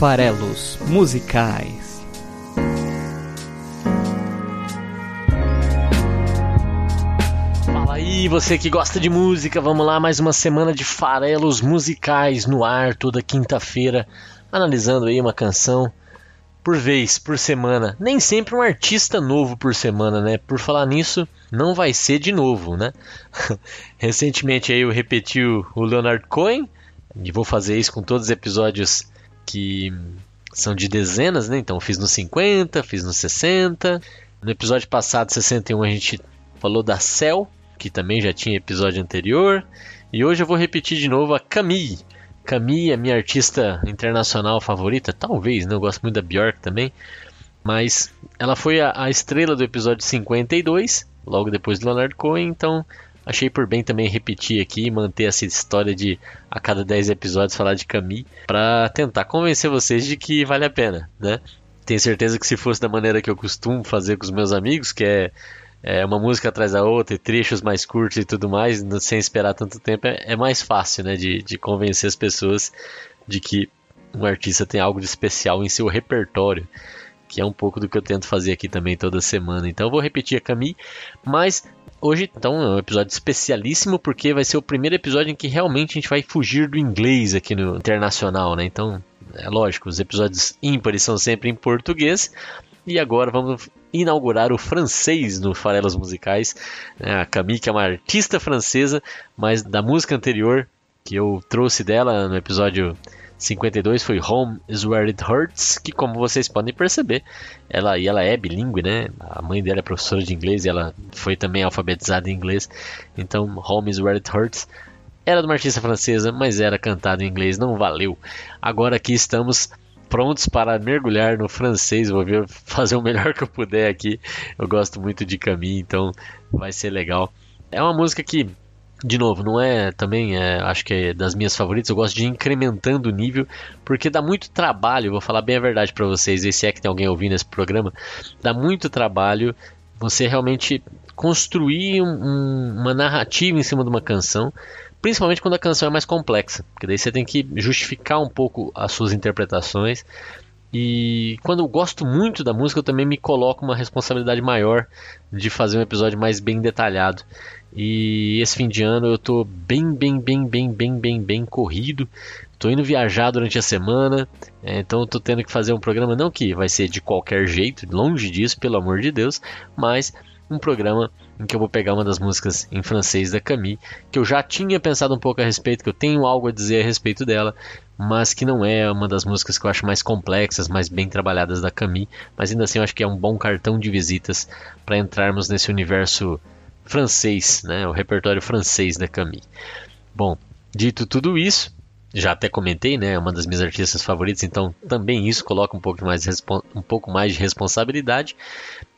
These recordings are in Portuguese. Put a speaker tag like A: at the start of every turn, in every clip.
A: Farelos Musicais.
B: Fala aí, você que gosta de música, vamos lá, mais uma semana de farelos musicais no ar, toda quinta-feira, analisando aí uma canção por vez, por semana. Nem sempre um artista novo por semana, né? Por falar nisso, não vai ser de novo, né? Recentemente aí eu repeti o Leonard Cohen, e vou fazer isso com todos os episódios que são de dezenas, né? Então fiz no 50, fiz no 60. No episódio passado, 61, a gente falou da Cell, que também já tinha episódio anterior. E hoje eu vou repetir de novo a Camille. Camille é minha artista internacional favorita, talvez, né? Eu gosto muito da Björk também. Mas ela foi a, a estrela do episódio 52, logo depois do Leonard Cohen, então achei por bem também repetir aqui e manter essa história de a cada 10 episódios falar de Camille para tentar convencer vocês de que vale a pena, né? Tenho certeza que se fosse da maneira que eu costumo fazer com os meus amigos, que é, é uma música atrás da outra e trechos mais curtos e tudo mais, sem esperar tanto tempo, é, é mais fácil, né, de, de convencer as pessoas de que um artista tem algo de especial em seu repertório que é um pouco do que eu tento fazer aqui também toda semana. Então eu vou repetir a Camille, mas Hoje, então, é um episódio especialíssimo porque vai ser o primeiro episódio em que realmente a gente vai fugir do inglês aqui no internacional, né? Então, é lógico, os episódios ímpares são sempre em português. E agora vamos inaugurar o francês no Farelas Musicais. É, a Camille, que é uma artista francesa, mas da música anterior que eu trouxe dela no episódio 52 foi Home is Where It Hurts, que como vocês podem perceber, ela e ela é bilíngue, né? A mãe dela é professora de inglês e ela foi também alfabetizada em inglês. Então, Home is Where It Hurts era de uma artista francesa, mas era cantada em inglês, não valeu. Agora aqui estamos prontos para mergulhar no francês. Vou ver, fazer o melhor que eu puder aqui. Eu gosto muito de Camille, então vai ser legal. É uma música que de novo, não é também, é, acho que é das minhas favoritas, eu gosto de ir incrementando o nível, porque dá muito trabalho, vou falar bem a verdade para vocês, e se é que tem alguém ouvindo esse programa, dá muito trabalho você realmente construir um, uma narrativa em cima de uma canção, principalmente quando a canção é mais complexa, porque daí você tem que justificar um pouco as suas interpretações, e quando eu gosto muito da música, eu também me coloco uma responsabilidade maior de fazer um episódio mais bem detalhado. E esse fim de ano eu tô bem, bem, bem, bem, bem, bem, bem corrido. Tô indo viajar durante a semana, é, então tô tendo que fazer um programa não que vai ser de qualquer jeito, longe disso, pelo amor de Deus, mas um programa em que eu vou pegar uma das músicas em francês da Camille, que eu já tinha pensado um pouco a respeito, que eu tenho algo a dizer a respeito dela, mas que não é uma das músicas que eu acho mais complexas, mais bem trabalhadas da Camille, mas ainda assim eu acho que é um bom cartão de visitas para entrarmos nesse universo francês, né, o repertório francês da Camille. Bom, dito tudo isso, já até comentei, né, é uma das minhas artistas favoritas, então também isso coloca um pouco mais, um pouco mais de responsabilidade.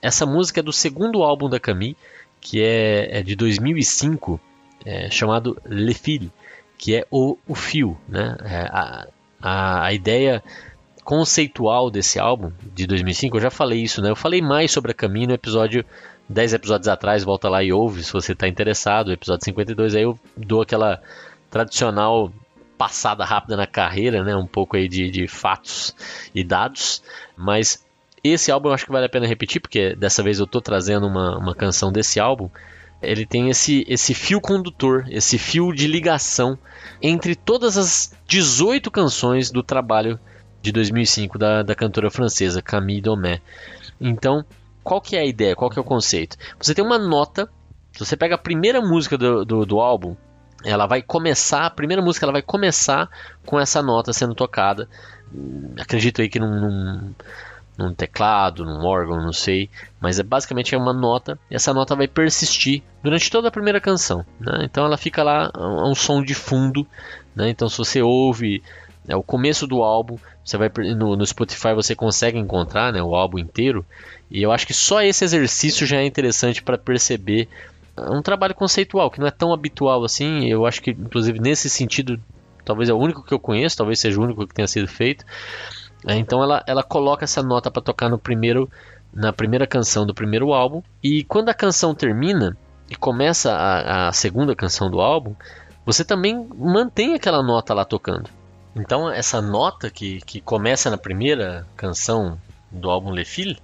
B: Essa música é do segundo álbum da Camille, que é, é de 2005, é, chamado Le Fil, que é o, o fio, né, é, a, a, a ideia conceitual desse álbum de 2005, eu já falei isso, né? Eu falei mais sobre a Camille no episódio 10 episódios atrás, volta lá e ouve se você está interessado. Episódio 52, aí eu dou aquela tradicional passada rápida na carreira, né? Um pouco aí de, de fatos e dados. Mas esse álbum eu acho que vale a pena repetir, porque dessa vez eu estou trazendo uma, uma canção desse álbum. Ele tem esse, esse fio condutor, esse fio de ligação entre todas as 18 canções do trabalho de 2005 da, da cantora francesa Camille Domé. Então, qual que é a ideia? Qual que é o conceito? Você tem uma nota, você pega a primeira música do, do, do álbum, ela vai começar, a primeira música ela vai começar com essa nota sendo tocada. Acredito aí que num, num, num teclado, num órgão, não sei, mas é basicamente é uma nota. E essa nota vai persistir durante toda a primeira canção. Né? Então ela fica lá, é um som de fundo. Né? Então se você ouve é, o começo do álbum, você vai no, no Spotify você consegue encontrar né, o álbum inteiro. E eu acho que só esse exercício já é interessante para perceber é um trabalho conceitual que não é tão habitual assim. Eu acho que, inclusive, nesse sentido, talvez é o único que eu conheço, talvez seja o único que tenha sido feito. É, então ela, ela coloca essa nota para tocar no primeiro, na primeira canção do primeiro álbum. E quando a canção termina e começa a, a segunda canção do álbum, você também mantém aquela nota lá tocando. Então essa nota que, que começa na primeira canção do álbum Le Fil,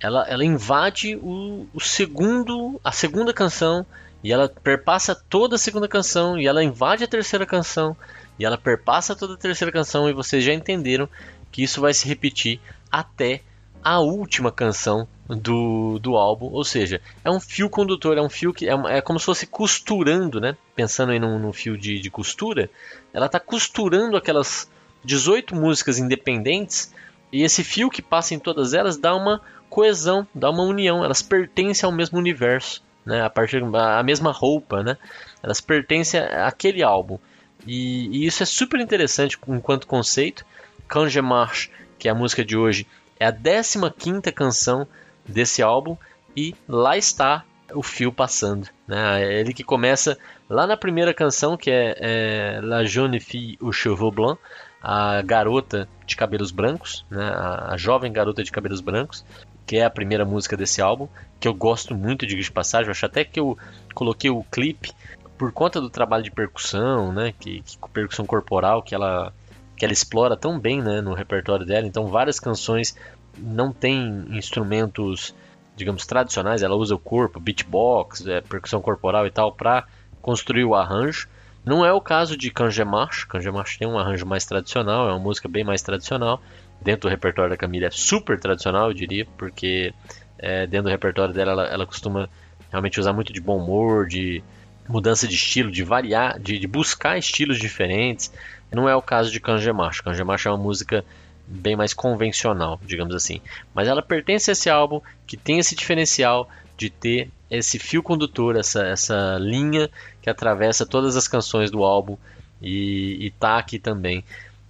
B: ela, ela invade o, o segundo, a segunda canção e ela perpassa toda a segunda canção e ela invade a terceira canção e ela perpassa toda a terceira canção e vocês já entenderam que isso vai se repetir até a última canção do, do álbum, ou seja, é um fio condutor, é um fio que é, é como se fosse costurando, né? Pensando aí num, num fio de, de costura, ela está costurando aquelas 18 músicas independentes e esse fio que passa em todas elas dá uma coesão, dá uma união, elas pertencem ao mesmo universo, né? A partir a mesma roupa, né? Elas pertencem àquele álbum. E, e isso é super interessante enquanto conceito. Canje Marche, que é a música de hoje, é a 15 canção desse álbum e lá está o fio passando. Né? É ele que começa lá na primeira canção, que é, é La Jeune Fille aux Cheveux Blancs, a garota de cabelos brancos, né? a, a, jovem garota de cabelos brancos, que é a primeira música desse álbum, que eu gosto muito de, de passagem. Acho até que eu coloquei o clipe por conta do trabalho de percussão, né? que, que percussão corporal que ela que ela explora tão bem né, no repertório dela. Então, várias canções não têm instrumentos, digamos, tradicionais. Ela usa o corpo, beatbox, é, percussão corporal e tal, para construir o arranjo. Não é o caso de Kangemarsh. Kangemarsh tem um arranjo mais tradicional, é uma música bem mais tradicional. Dentro do repertório da Camila é super tradicional, eu diria, porque é, dentro do repertório dela ela, ela, costuma realmente usar muito de bom humor, de mudança de estilo, de variar, de, de buscar estilos diferentes. Não é o caso de Kanjemacho. Kanjemacho é uma música bem mais convencional, digamos assim. Mas ela pertence a esse álbum que tem esse diferencial de ter esse fio condutor, essa, essa linha que atravessa todas as canções do álbum e, está aqui também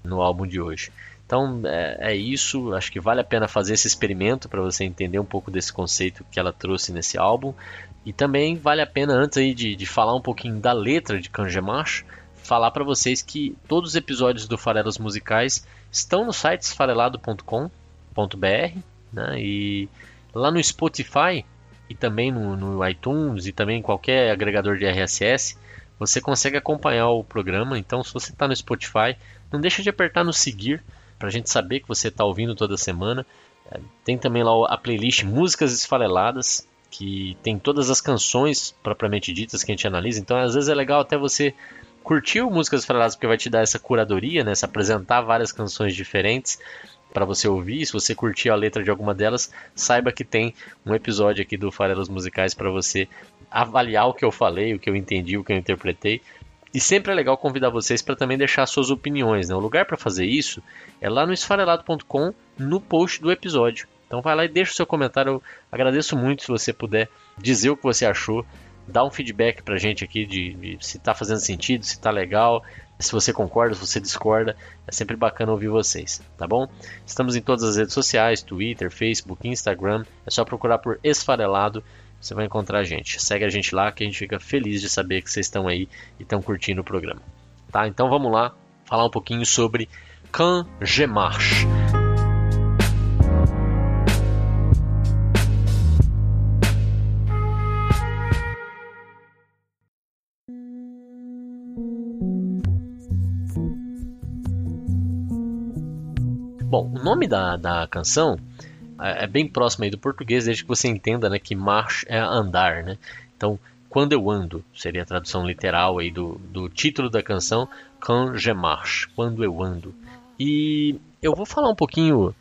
B: no álbum de hoje. Então é, é, isso, acho que vale a pena fazer esse experimento para você entender um pouco desse conceito que ela trouxe nesse álbum. E também vale a pena, antes aí de, de falar um pouquinho da letra de Kanjemacho, falar para vocês que todos os episódios do Farelas Musicais estão no site esfarelado.com.br né? e lá no Spotify e também no, no, iTunes e também em qualquer agregador de RSS você consegue acompanhar o programa. Então, se você está no Spotify, não deixa de apertar no seguir para a gente saber que você está ouvindo toda semana. É, tem também lá a playlist Músicas Esfareladas, que tem todas as canções propriamente ditas que a gente analisa. Então, às vezes é legal até você curtiu Músicas Faladas porque vai te dar essa curadoria, né? Se apresentar várias canções diferentes para você ouvir. Se você curtiu a letra de alguma delas, saiba que tem um episódio aqui do Farelas Musicais para você avaliar o que eu falei, o que eu entendi, o que eu interpretei. E sempre é legal convidar vocês para também deixar suas opiniões. Né? O lugar para fazer isso é lá no esfarelado.com, no post do episódio. Então vai lá e deixa o seu comentário. Eu agradeço muito se você puder dizer o que você achou dá um feedback pra gente aqui de, de se tá fazendo sentido, se tá legal, se você concorda, se você discorda. É sempre bacana ouvir vocês, tá bom? Estamos em todas as redes sociais, Twitter, Facebook, Instagram. É só procurar por Esfarelado, você vai encontrar a gente. Segue a gente lá que a gente fica feliz de saber que vocês estão aí e estão curtindo o programa. Tá? Então vamos lá falar um pouquinho sobre Cangemarche. Bom, o nome da, da canção é, é bem próximo aí do português, desde que você entenda né, que marche é andar. Né? Então, quando eu ando, seria a tradução literal aí do, do título da canção, Quand je marche, quando eu ando. E eu vou falar um pouquinho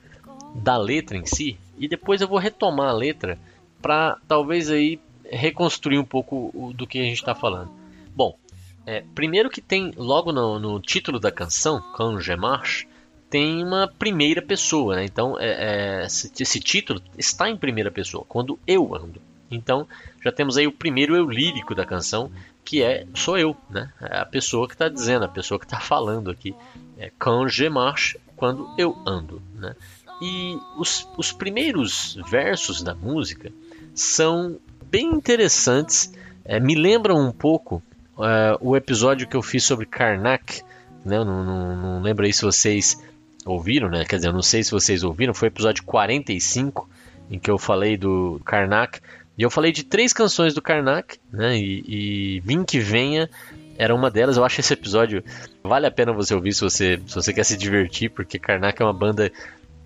B: da letra em si, e depois eu vou retomar a letra para talvez aí reconstruir um pouco do que a gente está falando. Bom, é, primeiro que tem logo no, no título da canção, Quand je marche, tem uma primeira pessoa, né? Então é, é, esse, esse, título está em primeira pessoa, quando eu ando. Então já temos aí o primeiro eu lírico da canção, que é sou eu, né? É a pessoa que está dizendo, a pessoa que está falando aqui. É quand je marche, quando eu ando, né? E os, os primeiros versos da música são bem interessantes, é, me lembram um pouco é, o episódio que eu fiz sobre Karnak, né? não, não, não lembro aí se vocês ouviram, né? Quer dizer, eu não sei se vocês ouviram, foi o episódio 45 em que eu falei do Karnak. E eu falei de três canções do Karnak, né? E, e Vim que Venha era uma delas. Eu acho esse episódio vale a pena você ouvir se você, se você quer se divertir, porque Karnak é uma banda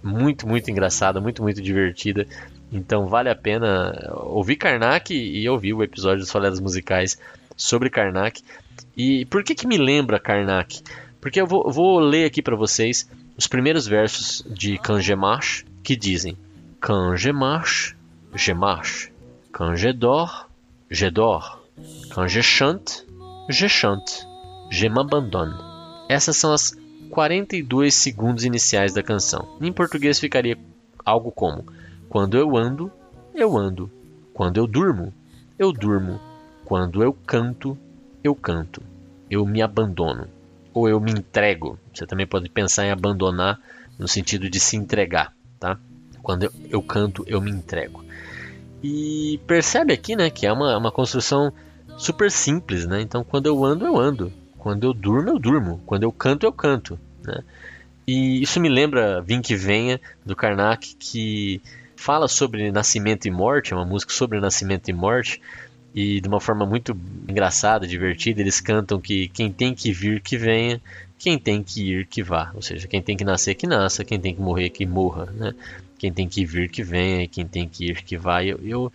B: muito, muito engraçada, muito, muito divertida. Então vale a pena ouvir Karnak e ouvir o episódio dos Faledas Musicais sobre Karnak. E por que que me lembra Karnak? Porque eu vou, vou ler aqui para vocês os primeiros versos de Kanjemash que dizem Kanjemash, Gemash, Kanjedor, Jedor, Kanjechant, Jechant, Gemabandon. Essas são as 42 segundos iniciais da canção. Em português ficaria algo como: Quando eu ando, eu ando. Quando eu durmo, eu durmo. Quando eu canto, eu canto. Eu me abandono. Ou eu me entrego. Você também pode pensar em abandonar no sentido de se entregar, tá? Quando eu, eu canto, eu me entrego. E percebe aqui, né, que é uma, uma construção super simples, né? Então, quando eu ando, eu ando. Quando eu durmo, eu durmo. Quando eu canto, eu canto. Né? E isso me lembra Vim que Venha, do Karnak, que fala sobre nascimento e morte, é uma música sobre nascimento e morte, e de uma forma muito engraçada, divertida, eles cantam que quem tem que vir, que venha, quem tem que ir, que vá. Ou seja, quem tem que nascer, que nasça, quem tem que morrer, que morra. Né? Quem tem que vir, que venha, quem tem que ir, que vá. Eu, eu,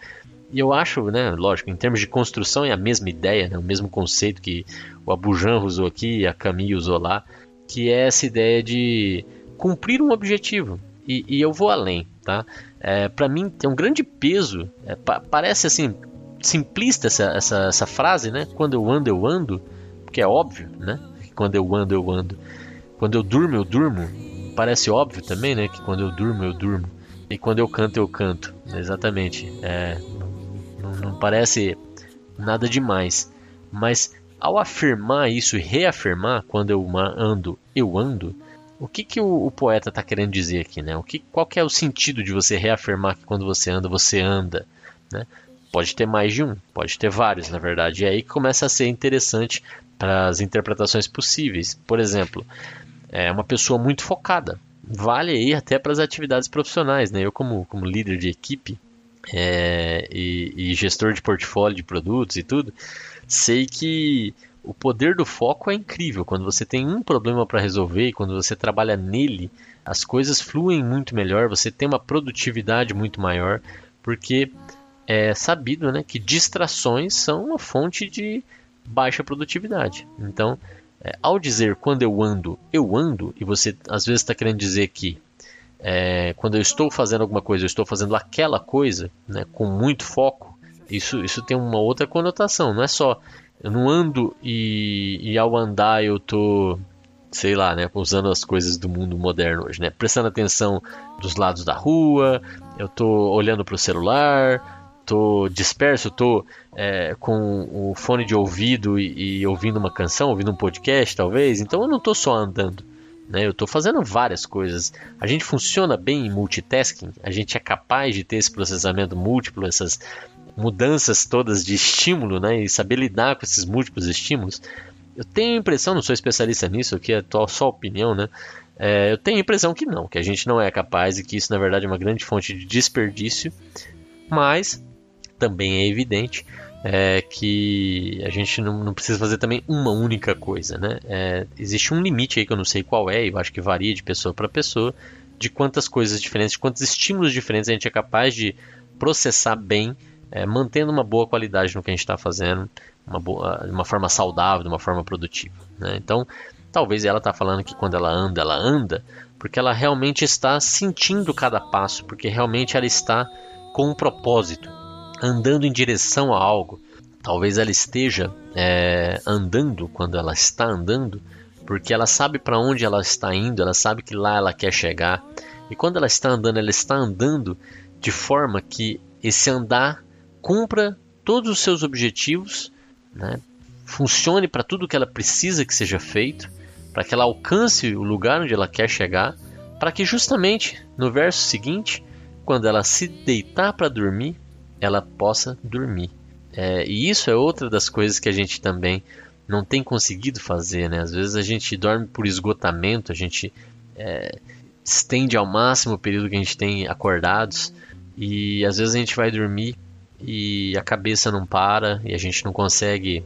B: eu acho, né, lógico, em termos de construção é a mesma ideia, né, o mesmo conceito que o Abujan usou aqui e a Camille usou lá, que é essa ideia de cumprir um objetivo. E, e eu vou além, tá? É, para mim tem um grande peso, é, pa parece assim simplista essa, essa, essa frase, né? Quando eu ando, eu ando, porque é óbvio, né? Quando eu ando, eu ando. Quando eu durmo, eu durmo. Parece óbvio também, né? Que quando eu durmo, eu durmo. E quando eu canto, eu canto. Exatamente. É, não, não parece nada demais. Mas ao afirmar isso e reafirmar, quando eu ando, eu ando, o que, que o, o poeta está querendo dizer aqui? Né? O que, qual que é o sentido de você reafirmar que quando você anda, você anda? Né? Pode ter mais de um, pode ter vários, na verdade. E aí que começa a ser interessante para as interpretações possíveis. Por exemplo, é uma pessoa muito focada. Vale aí até para as atividades profissionais. Né? Eu, como, como líder de equipe é, e, e gestor de portfólio de produtos e tudo, sei que o poder do foco é incrível. Quando você tem um problema para resolver e quando você trabalha nele, as coisas fluem muito melhor, você tem uma produtividade muito maior, porque é sabido né, que distrações são uma fonte de baixa produtividade. Então, é, ao dizer quando eu ando, eu ando, e você às vezes está querendo dizer que é, quando eu estou fazendo alguma coisa, eu estou fazendo aquela coisa né, com muito foco, isso, isso tem uma outra conotação, não é só eu não ando e, e ao andar eu tô, sei lá, né, usando as coisas do mundo moderno hoje, né, prestando atenção dos lados da rua, eu tô olhando para o celular, tô disperso, tô é, com o fone de ouvido e, e, ouvindo uma canção, ouvindo um podcast, talvez. Então eu não tô só andando, né? Eu tô fazendo várias coisas. A gente funciona bem em multitasking. A gente é capaz de ter esse processamento múltiplo, essas mudanças todas de estímulo, né, e saber lidar com esses múltiplos estímulos, eu tenho a impressão, não sou especialista nisso, aqui é só opinião, né? É, eu tenho a impressão que não, que a gente não é capaz e que isso na verdade é uma grande fonte de desperdício, mas também é evidente é, que a gente não, não, precisa fazer também uma única coisa, né? É, existe um limite aí que eu não sei qual é, eu acho que varia de pessoa para pessoa, de quantas coisas diferentes, de quantos estímulos diferentes a gente é capaz de processar bem é, mantendo uma boa qualidade no que a gente está fazendo, uma boa, de uma forma saudável, de uma forma produtiva. Né? Então, talvez ela está falando que quando ela anda, ela anda, porque ela realmente está sentindo cada passo, porque realmente ela está com um propósito, andando em direção a algo. Talvez ela esteja é, andando quando ela está andando, porque ela sabe para onde ela está indo, ela sabe que lá ela quer chegar. E quando ela está andando, ela está andando de forma que esse andar cumpra todos os seus objetivos, né? funcione para tudo que ela precisa que seja feito, para que ela alcance o lugar onde ela quer chegar, para que justamente no verso seguinte, quando ela se deitar para dormir, ela possa dormir. É, e isso é outra das coisas que a gente também não tem conseguido fazer, né? Às vezes a gente dorme por esgotamento, a gente é, estende ao máximo o período que a gente tem acordados e às vezes a gente vai dormir e a cabeça não para e a gente não consegue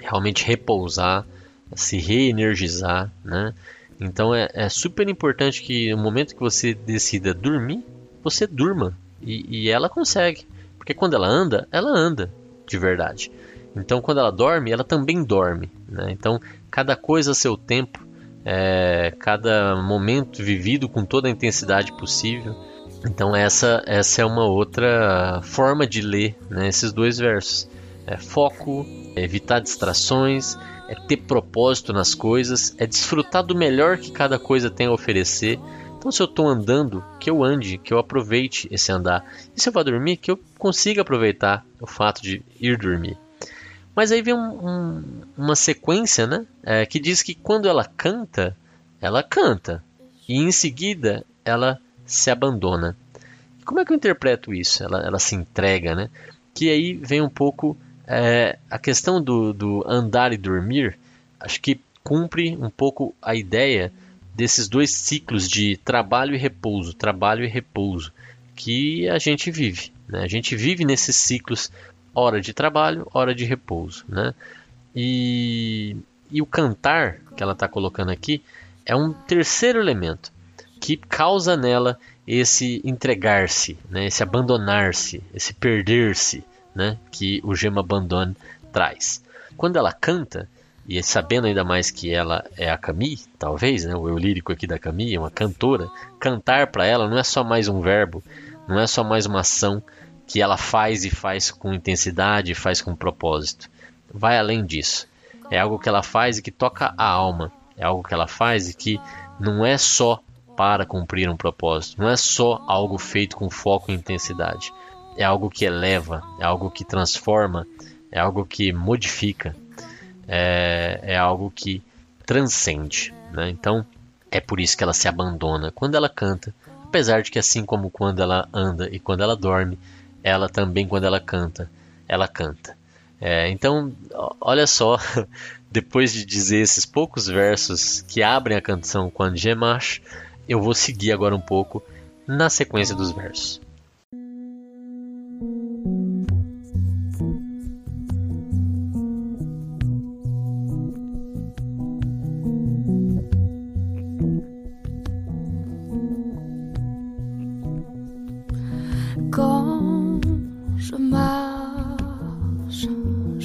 B: realmente repousar, se reenergizar, né? Então é, é, super importante que no momento que você decida dormir, você durma e, e ela consegue, porque quando ela anda, ela anda de verdade. Então quando ela dorme, ela também dorme, né? Então cada coisa a seu tempo, é, cada momento vivido com toda a intensidade possível. Então essa essa é uma outra forma de ler né, esses dois versos. É foco, é evitar distrações, é ter propósito nas coisas, é desfrutar do melhor que cada coisa tem a oferecer. Então, se eu estou andando, que eu ande, que eu aproveite esse andar. E se eu vou dormir, que eu consiga aproveitar o fato de ir dormir. Mas aí vem um, um, uma sequência, né? É, que diz que quando ela canta, ela canta. E em seguida, ela se abandona. Como é que eu interpreto isso? Ela, ela se entrega, né? Que aí vem um pouco é, a questão do, do andar e dormir, acho que cumpre um pouco a ideia desses dois ciclos de trabalho e repouso, trabalho e repouso, que a gente vive. Né? A gente vive nesses ciclos, hora de trabalho, hora de repouso. Né? E, e o cantar, que ela está colocando aqui, é um terceiro elemento que causa nela esse entregar-se, né? esse abandonar-se, esse perder-se né, que o Gema Bandone traz. Quando ela canta, e sabendo ainda mais que ela é a Camille, talvez, né, o eu lírico aqui da Camille, é uma cantora, cantar para ela não é só mais um verbo, não é só mais uma ação que ela faz e faz com intensidade, faz com propósito. Vai além disso. É algo que ela faz e que toca a alma. É algo que ela faz e que não é só para cumprir um propósito, não é só algo feito com foco e intensidade é algo que eleva, é algo que transforma, é algo que modifica, é, é algo que transcende. Né? Então é por isso que ela se abandona quando ela canta, apesar de que assim como quando ela anda e quando ela dorme, ela também quando ela canta, ela canta. É, então, olha só, depois de dizer esses poucos versos que abrem a canção Quando Gemash, eu vou seguir agora um pouco na sequência dos versos.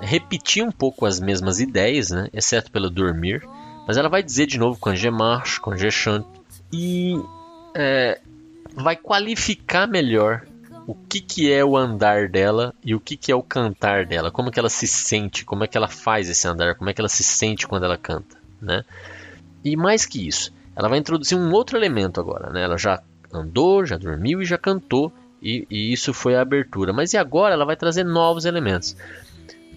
B: repetir um pouco as mesmas ideias, né? Exceto pelo dormir. Mas ela vai dizer de novo com marche, com chante. E é, vai qualificar melhor o que, que é o andar dela e o que, que é o cantar dela. Como que ela se sente, como é que ela faz esse andar, como é que ela se sente quando ela canta, né? E mais que isso, ela vai introduzir um outro elemento agora, né? Ela já andou, já dormiu e já cantou e, e, isso foi a abertura. Mas e agora ela vai trazer novos elementos.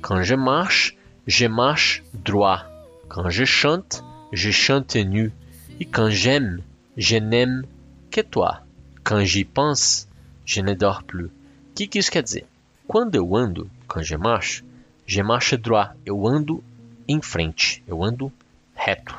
B: Quand je marche, je marche droit. Quand je chante, je chante nu. E quand j'aime, je n'aime que toi. Quand j'y pense, je ne dors plus. O que, que isso quer dizer? Quando eu ando, quand je marche, je marche droit. Eu ando em frente, eu ando reto.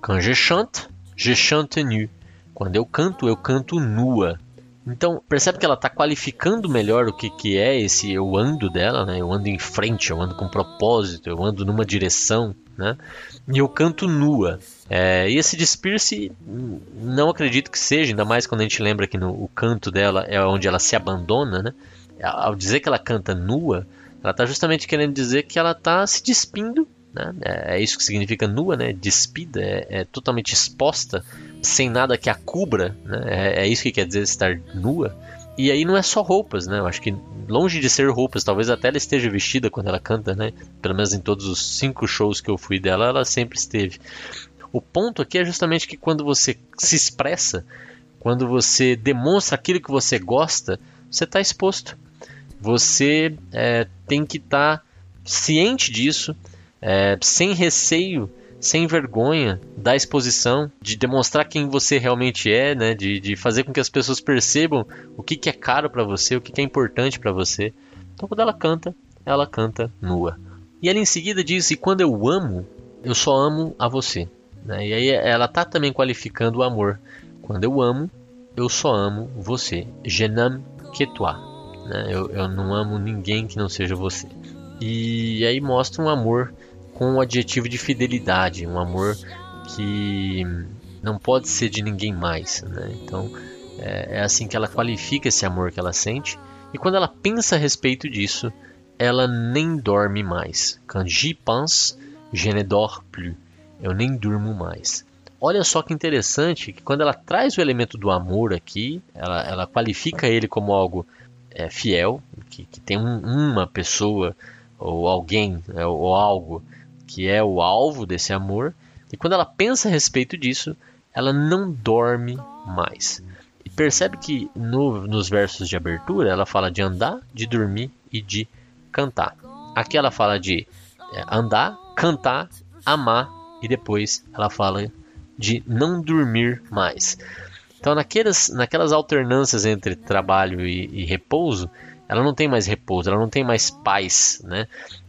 B: Quand je chante, je chante nu. Quando eu canto, eu canto nua. Então, percebe que ela está qualificando melhor o que, que é esse eu ando dela, né? Eu ando em frente, eu ando com propósito, eu ando numa direção, né? E eu canto nua. É, e esse despir-se, não acredito que seja, ainda mais quando a gente lembra que no, o canto dela é onde ela se abandona, né? Ao dizer que ela canta nua, ela está justamente querendo dizer que ela está se despindo né? É, é isso que significa nua, né? despida, é, é totalmente exposta, sem nada que a cubra. Né? É, é, isso que quer dizer estar nua. E aí não é só roupas, né? Eu acho que longe de ser roupas, talvez até ela esteja vestida quando ela canta, né? Pelo menos em todos os cinco shows que eu fui dela, ela sempre esteve. O ponto aqui é justamente que quando você se expressa, quando você demonstra aquilo que você gosta, você está exposto. Você é, tem que estar tá ciente disso, é, sem receio, sem vergonha da exposição, de demonstrar quem você realmente é, né? De, de fazer com que as pessoas percebam o que, que é caro para você, o que, que é importante para você. Então, quando ela canta, ela canta nua. E ela em seguida diz: E quando eu amo, eu só amo a você. Né? E aí ela tá também qualificando o amor. Quando eu amo, eu só amo você. Je n'aime que toi. Né? Eu, eu não amo ninguém que não seja você. E aí mostra um amor com o adjetivo de fidelidade, um amor que não pode ser de ninguém mais. Né? Então é, é assim que ela qualifica esse amor que ela sente. E quando ela pensa a respeito disso, ela nem dorme mais. Quand j'y pense, je ne dors plus. Eu nem durmo mais. Olha só que interessante que quando ela traz o elemento do amor aqui, ela, ela qualifica ele como algo é, fiel, que, que tem um, uma pessoa ou alguém é, ou algo que é o alvo desse amor. E quando ela pensa a respeito disso, ela não dorme mais. E percebe que no, nos versos de abertura ela fala de andar, de dormir e de cantar. Aqui ela fala de é, andar, cantar, amar e depois ela fala de não dormir mais. Então, naquelas, naquelas alternâncias entre trabalho e, e, repouso, ela não tem mais repouso, ela não tem mais paz, né?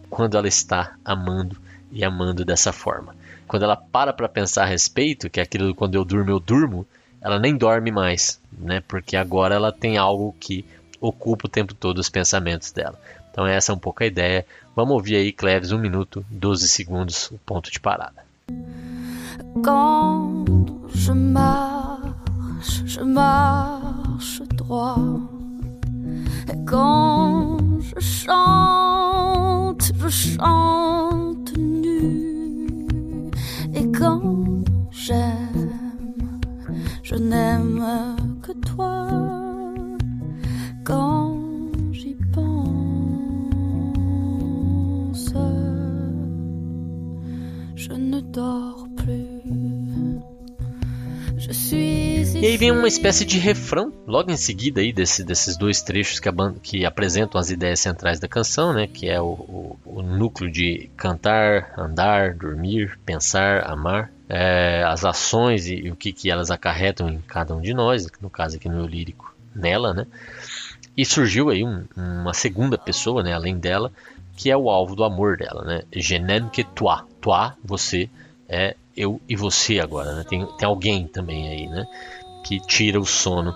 B: Quando ela está amando e amando dessa forma. Quando ela para para pensar a respeito, que é aquilo quando eu durmo, eu durmo, ela nem dorme mais, né? Porque agora ela tem algo que ocupa o tempo todo os pensamentos dela. Então essa é um pouco a ideia. Vamos ouvir aí, Cleves, 1 minuto, 12 segundos, o ponto de parada. Quand je marche, je marche droit. Quand je chante, je chante toi. Quand E aí vem uma espécie de refrão, logo em seguida aí desse, desses dois trechos que, banda, que, apresentam as ideias centrais da canção, né? Que é o, o, o núcleo de cantar, andar, dormir, pensar, amar, é, as ações e, e, o que, que elas acarretam em cada um de nós, no caso aqui no meu lírico, nela, né? E surgiu aí um, uma segunda pessoa, né? Além dela, que é o alvo do amor dela, né? Je n'aime que toi. Toi, você, é eu e você agora, né? Tem, tem alguém também aí, né? Que tira o sono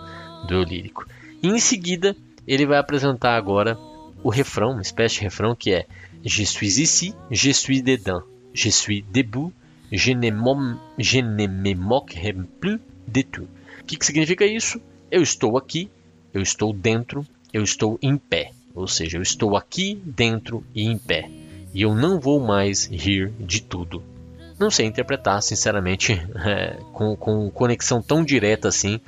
B: do lírico. E em seguida, ele vai apresentar agora o refrão, uma espécie de refrão que é Je suis ici, je suis dedans, je suis debout, je ne, me moquerai plus de tout. O que, que significa isso? Eu estou aqui, eu estou dentro, eu estou em pé. Ou seja, eu estou aqui dentro e em pé. E eu não vou mais rir de tudo. Não sei interpretar, sinceramente, é, com, com conexão tão direta assim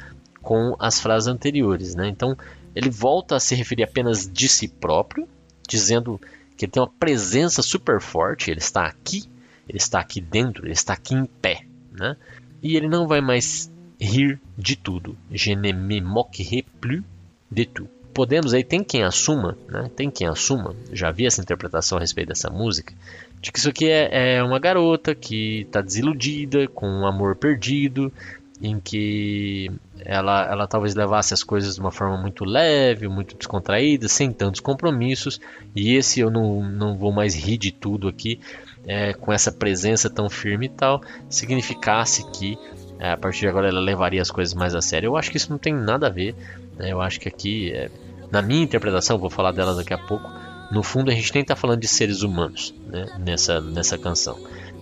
B: com as frases anteriores. Né? Então, ele volta a se referir apenas de si próprio, dizendo que ele tem uma presença super forte, ele está aqui, ele está aqui dentro, ele está aqui em pé. Né? E ele não vai mais rir de tudo. Je ne me moquerai plus de tout podemos aí tem quem assuma, né? Tem quem assuma. Já vi essa interpretação a respeito dessa música, de que isso aqui é, é uma garota que está desiludida, com um amor perdido, em que ela, ela talvez levasse as coisas de uma forma muito leve, muito descontraída, sem tantos compromissos. E esse eu não, não vou mais rir de tudo aqui, é, com essa presença tão firme e tal, significasse que é, a partir de agora ela levaria as coisas mais a sério. Eu acho que isso não tem nada a ver. Né? Eu acho que aqui, é, na minha interpretação, vou falar delas daqui a pouco. No fundo, a gente nem está falando de seres humanos né? nessa, nessa canção.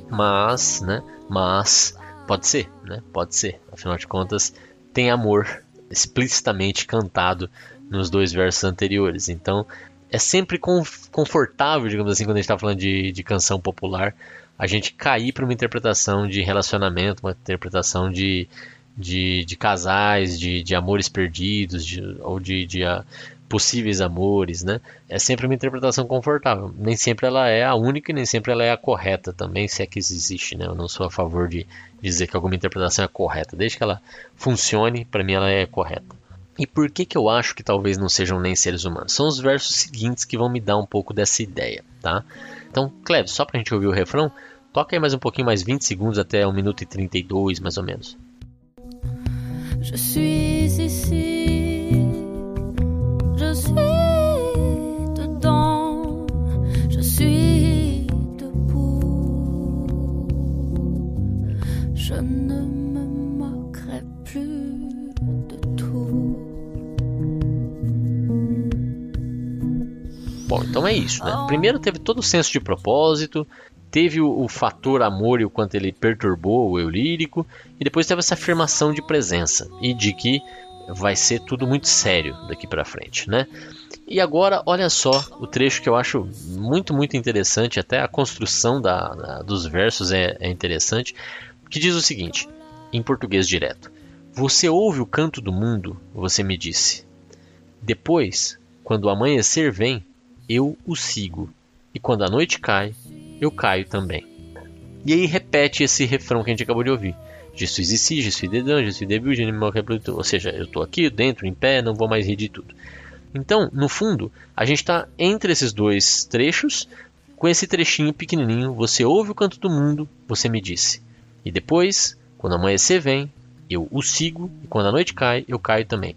B: Mas, né? Mas pode ser, né? Pode ser. Afinal de contas, tem amor explicitamente cantado nos dois versos anteriores. Então, é sempre confortável, digamos assim, quando a gente está falando de, de canção popular, a gente cair para uma interpretação de relacionamento, uma interpretação de, de, de casais, de, de amores perdidos, de, ou de, de uh, possíveis amores, né? É sempre uma interpretação confortável. Nem sempre ela é a única e nem sempre ela é a correta também, se é que existe, né? Eu não sou a favor de dizer que alguma interpretação é correta. Desde que ela funcione, para mim ela é correta. E por que, que eu acho que talvez não sejam nem seres humanos? São os versos seguintes que vão me dar um pouco dessa ideia, tá? Então, Cleves, só para a gente ouvir o refrão, Toca aí mais um pouquinho, mais 20 segundos até 1 minuto e 32, mais ou menos. Je suis ici, je suis Bom, então é isso, né? Primeiro teve todo o senso de propósito, teve o, o, fator amor e o quanto ele perturbou o eu lírico, e depois teve essa afirmação de presença e de que vai ser tudo muito sério daqui para frente, né? E agora, olha só o trecho que eu acho muito, muito interessante, até a construção da, da, dos versos é, é interessante, que diz o seguinte, em português direto: Você ouve o canto do mundo, você me disse. Depois, quando o amanhecer vem, eu o sigo, e quando a noite cai, eu caio também. E aí repete esse refrão que a gente acabou de ouvir. Je suis ici, je suis dedans, je suis debout, je ne me Ou seja, eu estou aqui dentro, em pé, não vou mais rir de tudo. Então, no fundo, a gente está entre esses dois trechos, com esse trechinho pequenininho. Você ouve o canto do mundo, você me disse. E depois, quando amanhecer vem, eu o sigo, e quando a noite cai, eu caio também.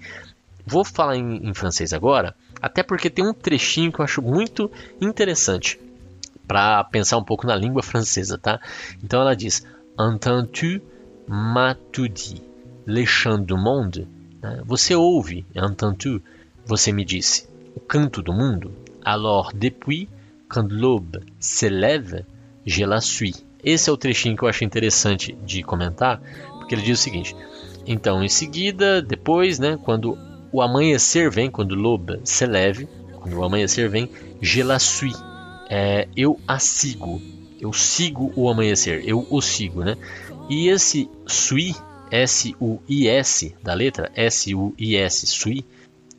B: Vou falar em, em francês agora, até porque tem um trechinho que eu acho muito interessante para pensar um pouco na língua francesa, tá? Então ela diz: Entends-tu ma tu dit, les chants du monde? Né? Você ouve, entends-tu? Você me disse, o canto do mundo? Alors, depuis, quand l'aube s'élève, je la suis. Esse é o trechinho que eu acho interessante de comentar, porque ele diz o seguinte: então, em seguida, depois, né, quando o amanhecer vem, quando l'aube s'élève, quando o amanhecer vem, je la suis é, eu a sigo. Eu sigo o amanhecer, eu o sigo, né? E esse sui, S-U-I-S da letra, S-U-I-S, sui,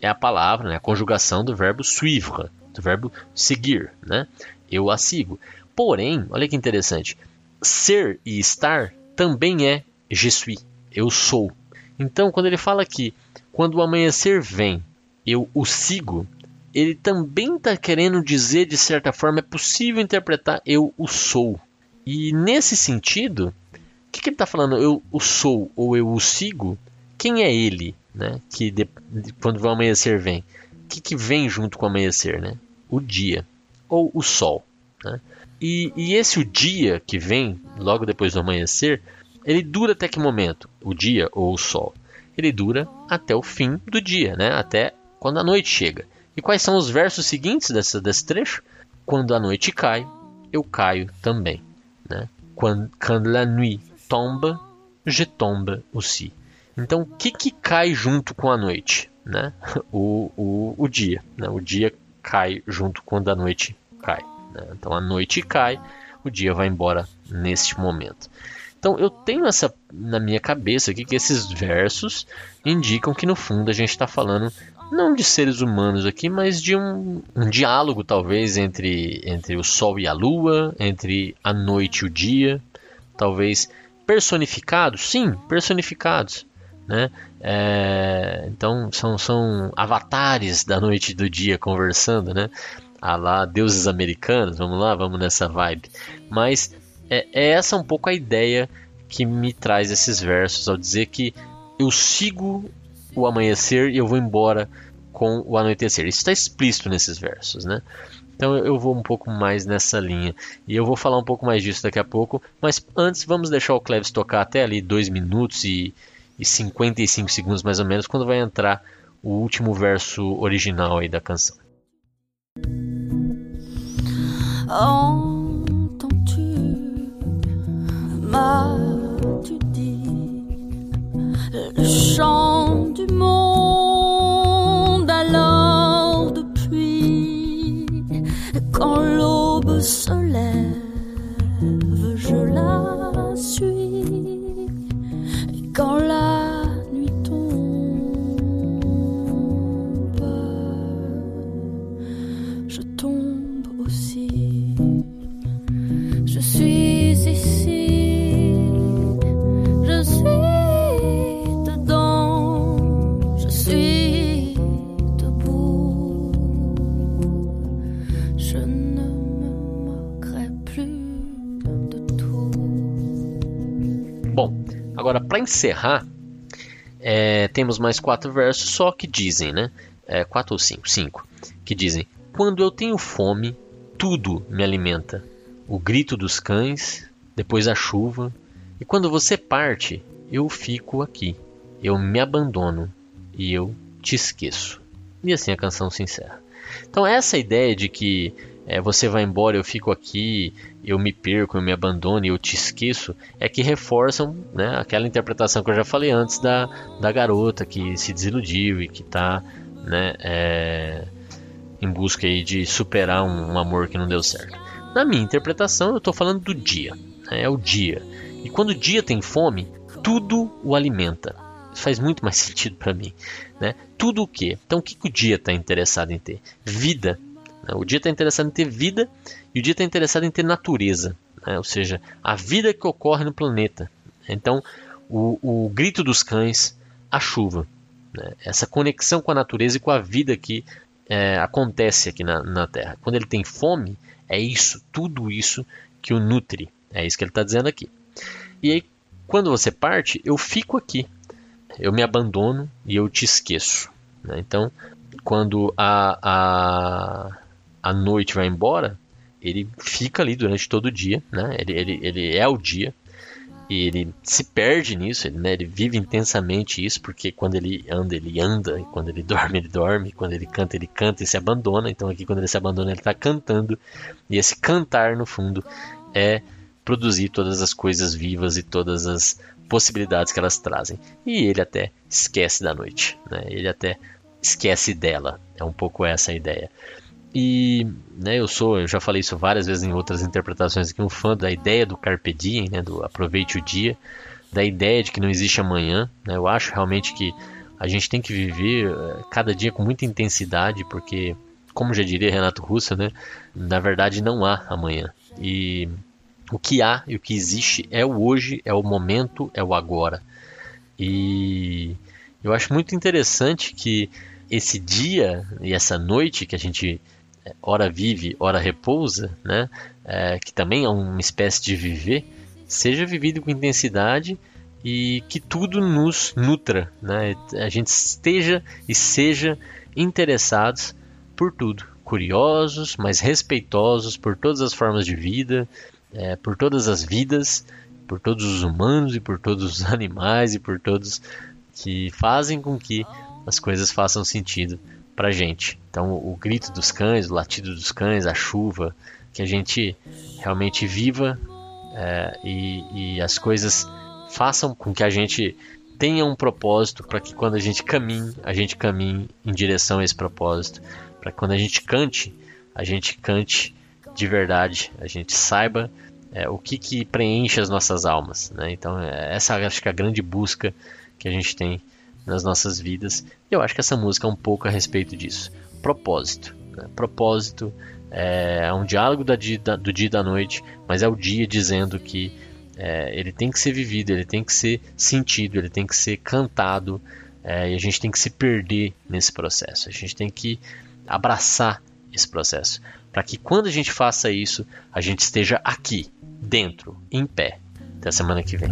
B: é a palavra, né, a conjugação do verbo suivre, do verbo seguir, né? Eu a sigo. Porém, olha que interessante, ser e estar também é je suis, eu sou. Então, quando ele fala que quando o amanhecer vem, eu o sigo, ele também está querendo dizer, de certa forma, é possível interpretar eu o sou. E nesse sentido, o que, que ele está falando? Eu o sou ou eu o sigo? Quem é ele, né? Que de, de, quando o amanhecer vem, o que, que vem junto com o amanhecer, né? O dia ou o sol, né? E, e esse o dia que vem logo depois do amanhecer, ele dura até que momento? O dia ou o sol? Ele dura até o fim do dia, né? Até quando a noite chega. E quais são os versos seguintes desse, desse trecho? Quando a noite cai, eu caio também. Né? Quando, quand la nuit tombe, je tombe aussi. Então, o que, que cai junto com a noite? Né? O, o, o dia. Né? O dia cai junto quando a noite cai. Né? Então, a noite cai, o dia vai embora neste momento. Então, eu tenho essa na minha cabeça aqui que esses versos indicam que, no fundo, a gente está falando não de seres humanos aqui, mas de um, um, diálogo talvez entre, entre o Sol e a Lua, entre a noite e o dia, talvez personificados, sim, personificados, né? É, então são, são avatares da noite e do dia conversando, né? Ah lá, deuses americanos, vamos lá, vamos nessa vibe. Mas é, é essa um pouco a ideia que me traz esses versos ao dizer que eu sigo o amanhecer e eu vou embora com o anoitecer. Isso está explícito nesses versos, né? Então eu vou um pouco mais nessa linha. E eu vou falar um pouco mais disso daqui a pouco. Mas antes vamos deixar o Cleves tocar até ali 2 minutos e, e 55 segundos mais ou menos, quando vai entrar o último verso original aí da canção. Entends-tu tu dis le chant du monde alors depuis quand l'aube se lève je la suis. Et quand la encerrar, é, temos mais quatro versos só que dizem, né? É, quatro ou cinco? Cinco. Que dizem: Quando eu tenho fome, tudo me alimenta. O grito dos cães, depois a chuva. E quando você parte, eu fico aqui. Eu me abandono e eu te esqueço. E assim a canção se encerra. Então essa ideia de que é, você vai embora, eu fico aqui, eu me perco, eu me abandono eu te esqueço, é que reforçam né, aquela interpretação que eu já falei antes da, da garota que se desiludiu e que está né, é, em busca aí de superar um, um, amor que não deu certo. Na minha interpretação, eu estou falando do dia, né, é o dia. E quando o dia tem fome, tudo o alimenta. Isso faz muito mais sentido para mim. Né? Tudo o que? Então, o que, que o dia está interessado em ter? Vida. Né? O dia está interessado em ter vida e o dia está interessado em ter natureza. Né? Ou seja, a vida que ocorre no planeta. Então, o, o grito dos cães, a chuva. Né? Essa conexão com a natureza e com a vida que é, acontece aqui na, na Terra. Quando ele tem fome, é isso, tudo isso que o nutre. É isso que ele está dizendo aqui. E aí, quando você parte, eu fico aqui eu me abandono e eu te esqueço. Né? Então, quando a, a, a noite vai embora, ele fica ali durante todo o dia, né? ele, ele, ele é o dia, e ele se perde nisso, ele, né? ele vive intensamente isso, porque quando ele anda, ele anda, e quando ele dorme, ele dorme, quando ele canta, ele canta e se abandona. Então, aqui, quando ele se abandona, ele está cantando, e esse cantar, no fundo, é produzir todas as coisas vivas e todas as possibilidades que elas trazem. E ele até esquece da noite, né? ele até esquece dela. É um pouco essa a ideia. E né, eu sou, eu já falei isso várias vezes em outras interpretações aqui, um fã da ideia do carpe diem, né, do aproveite o dia, da ideia de que não existe amanhã. Né? Eu acho realmente que a gente tem que viver eh, cada dia com muita intensidade, porque, como já diria Renato Russo, né, na verdade não há amanhã. E o que há e o que existe é o hoje, é o momento, é o agora. E eu acho muito interessante que esse dia e essa noite que a gente ora vive, ora repousa, né, é, que também é uma espécie de viver, seja vivido com intensidade e que tudo nos nutra, né, a gente esteja e seja interessados por tudo, curiosos, mas respeitosos por todas as formas de vida, é, por todas as vidas, por todos os humanos e por todos os animais e por todos que fazem com que as coisas façam sentido para gente. Então, o grito dos cães, o latido dos cães, a chuva, que a gente realmente viva é, e, e as coisas façam com que a gente tenha um propósito para que quando a gente caminhe, a gente caminhe em direção a esse propósito, para que quando a gente cante, a gente cante de verdade, a gente saiba é, o que, que preenche as nossas almas. Né? Então, é, essa acho que é a grande busca que a gente tem nas nossas vidas. E eu acho que essa música é um pouco a respeito disso. Propósito. Né? Propósito é, é um diálogo do dia e da noite, mas é o dia dizendo que é, ele tem que ser vivido, ele tem que ser sentido, ele tem que ser cantado. É, e a gente tem que se perder nesse processo. A gente tem que abraçar esse processo para que quando a gente faça isso, a gente esteja aqui, dentro, em pé. Até semana que vem.